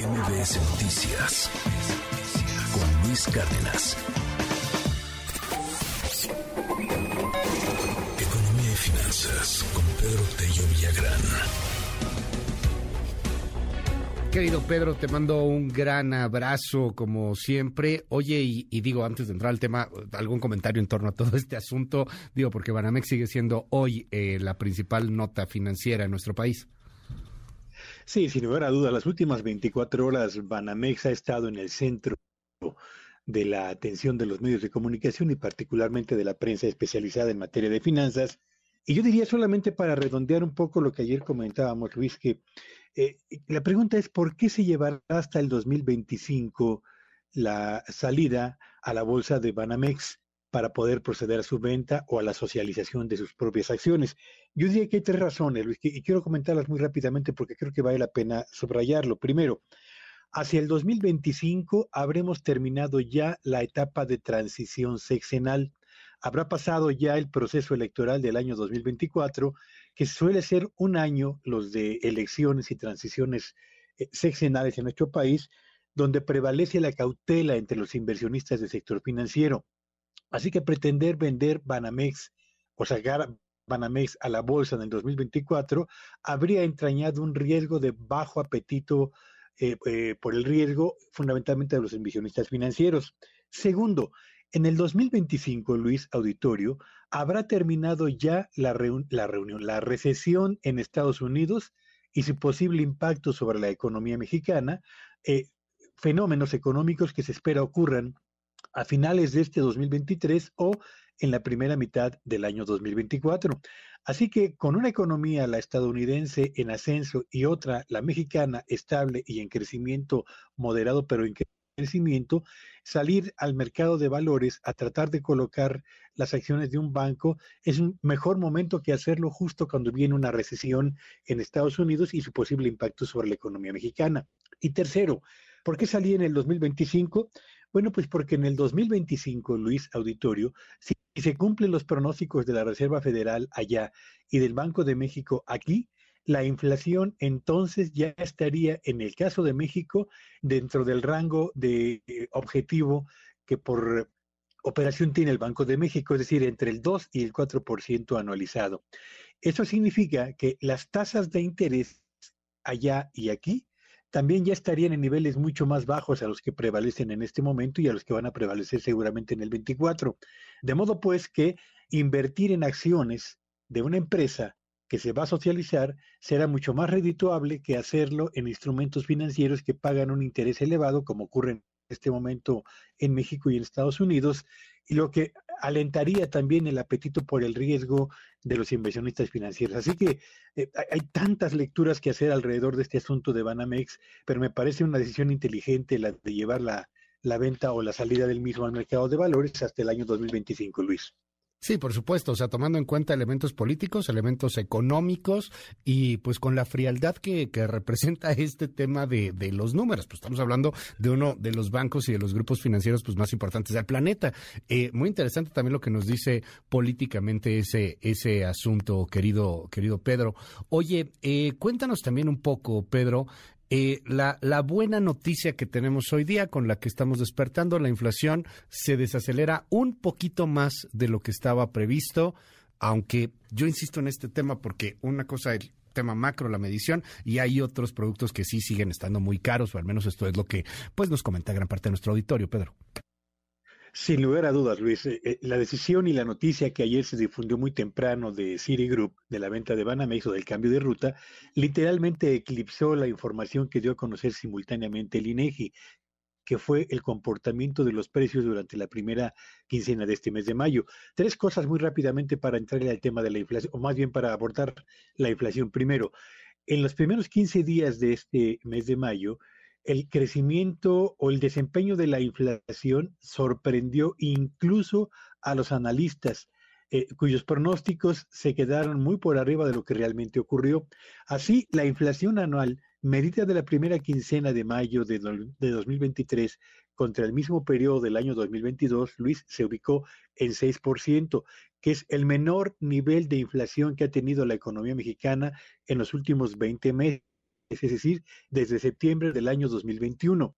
MBS Noticias con Luis Cárdenas. Economía y finanzas con Pedro Tello Villagrán. Querido Pedro, te mando un gran abrazo como siempre. Oye, y, digo, antes de entrar al tema, algún comentario en torno a todo este asunto, digo, porque Banamex sigue siendo hoy eh, la principal nota financiera en nuestro país. Sí, sin lugar a dudas, las últimas 24 horas Banamex ha estado en el centro de la atención de los medios de comunicación y particularmente de la prensa especializada en materia de finanzas. Y yo diría solamente para redondear un poco lo que ayer comentábamos, Luis, que eh, la pregunta es por qué se llevará hasta el 2025 la salida a la bolsa de Banamex para poder proceder a su venta o a la socialización de sus propias acciones. Yo diría que hay tres razones, Luis, y quiero comentarlas muy rápidamente porque creo que vale la pena subrayarlo. Primero, hacia el 2025 habremos terminado ya la etapa de transición sexenal. Habrá pasado ya el proceso electoral del año 2024 que suele ser un año, los de elecciones y transiciones eh, sexenales en nuestro país, donde prevalece la cautela entre los inversionistas del sector financiero. Así que pretender vender Banamex o sacar Banamex a la bolsa en el 2024 habría entrañado un riesgo de bajo apetito eh, eh, por el riesgo fundamentalmente de los inversionistas financieros. Segundo, en el 2025, Luis Auditorio, habrá terminado ya la, la reunión, la recesión en Estados Unidos y su posible impacto sobre la economía mexicana, eh, fenómenos económicos que se espera ocurran a finales de este 2023 o en la primera mitad del año 2024. Así que con una economía, la estadounidense, en ascenso y otra, la mexicana, estable y en crecimiento moderado, pero en crecimiento, salir al mercado de valores a tratar de colocar las acciones de un banco es un mejor momento que hacerlo justo cuando viene una recesión en Estados Unidos y su posible impacto sobre la economía mexicana. Y tercero, ¿por qué salí en el 2025? Bueno, pues porque en el 2025, Luis Auditorio, si se cumplen los pronósticos de la Reserva Federal allá y del Banco de México aquí, la inflación entonces ya estaría, en el caso de México, dentro del rango de eh, objetivo que por operación tiene el Banco de México, es decir, entre el 2 y el 4% anualizado. Eso significa que las tasas de interés allá y aquí también ya estarían en niveles mucho más bajos a los que prevalecen en este momento y a los que van a prevalecer seguramente en el 24. De modo pues que invertir en acciones de una empresa que se va a socializar será mucho más redituable que hacerlo en instrumentos financieros que pagan un interés elevado, como ocurre en este momento en México y en Estados Unidos, y lo que alentaría también el apetito por el riesgo de los inversionistas financieros. Así que eh, hay tantas lecturas que hacer alrededor de este asunto de Banamex, pero me parece una decisión inteligente la de llevar la, la venta o la salida del mismo al mercado de valores hasta el año 2025, Luis. Sí, por supuesto, o sea, tomando en cuenta elementos políticos, elementos económicos y pues con la frialdad que, que representa este tema de, de, los números. Pues estamos hablando de uno de los bancos y de los grupos financieros pues más importantes del planeta. Eh, muy interesante también lo que nos dice políticamente ese, ese asunto, querido, querido Pedro. Oye, eh, cuéntanos también un poco, Pedro, eh, la, la, buena noticia que tenemos hoy día con la que estamos despertando, la inflación se desacelera un poquito más de lo que estaba previsto, aunque yo insisto en este tema porque una cosa el tema macro, la medición, y hay otros productos que sí siguen estando muy caros, o al menos esto es lo que pues nos comenta gran parte de nuestro auditorio, Pedro. Sin lugar a dudas, Luis, eh, eh, la decisión y la noticia que ayer se difundió muy temprano de Citigroup, de la venta de Banamex o del cambio de ruta, literalmente eclipsó la información que dio a conocer simultáneamente el INEGI, que fue el comportamiento de los precios durante la primera quincena de este mes de mayo. Tres cosas muy rápidamente para entrar al tema de la inflación, o más bien para abordar la inflación. Primero, en los primeros 15 días de este mes de mayo, el crecimiento o el desempeño de la inflación sorprendió incluso a los analistas, eh, cuyos pronósticos se quedaron muy por arriba de lo que realmente ocurrió. Así, la inflación anual medida de la primera quincena de mayo de, de 2023 contra el mismo periodo del año 2022, Luis, se ubicó en 6%, que es el menor nivel de inflación que ha tenido la economía mexicana en los últimos 20 meses es decir, desde septiembre del año 2021.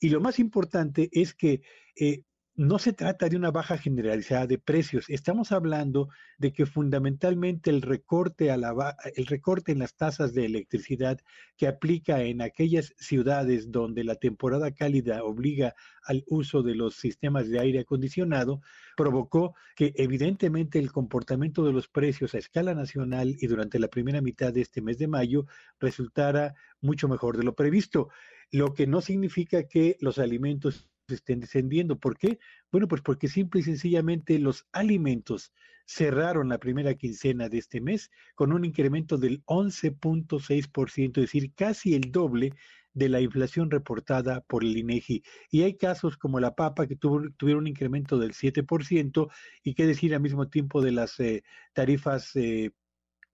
Y lo más importante es que eh, no se trata de una baja generalizada de precios. Estamos hablando de que fundamentalmente el recorte, a la, el recorte en las tasas de electricidad que aplica en aquellas ciudades donde la temporada cálida obliga al uso de los sistemas de aire acondicionado, provocó que evidentemente el comportamiento de los precios a escala nacional y durante la primera mitad de este mes de mayo resultara mucho mejor de lo previsto, lo que no significa que los alimentos estén descendiendo. ¿Por qué? Bueno, pues porque simple y sencillamente los alimentos cerraron la primera quincena de este mes con un incremento del 11.6%, es decir, casi el doble de la inflación reportada por el INEGI. Y hay casos como la papa que tuvo, tuvieron un incremento del 7% y qué decir al mismo tiempo de las eh, tarifas eh,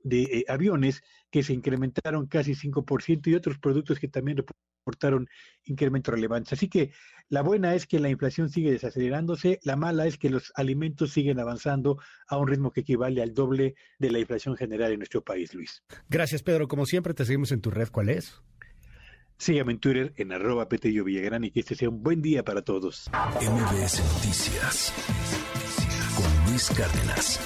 de eh, aviones que se incrementaron casi 5% y otros productos que también reportaron incrementos relevantes. Así que la buena es que la inflación sigue desacelerándose, la mala es que los alimentos siguen avanzando a un ritmo que equivale al doble de la inflación general en nuestro país, Luis. Gracias, Pedro. Como siempre, te seguimos en tu red. ¿Cuál es? Sígueme en Twitter en arroba Petello Villagrán y que este sea un buen día para todos. MBS Noticias con Luis Cárdenas.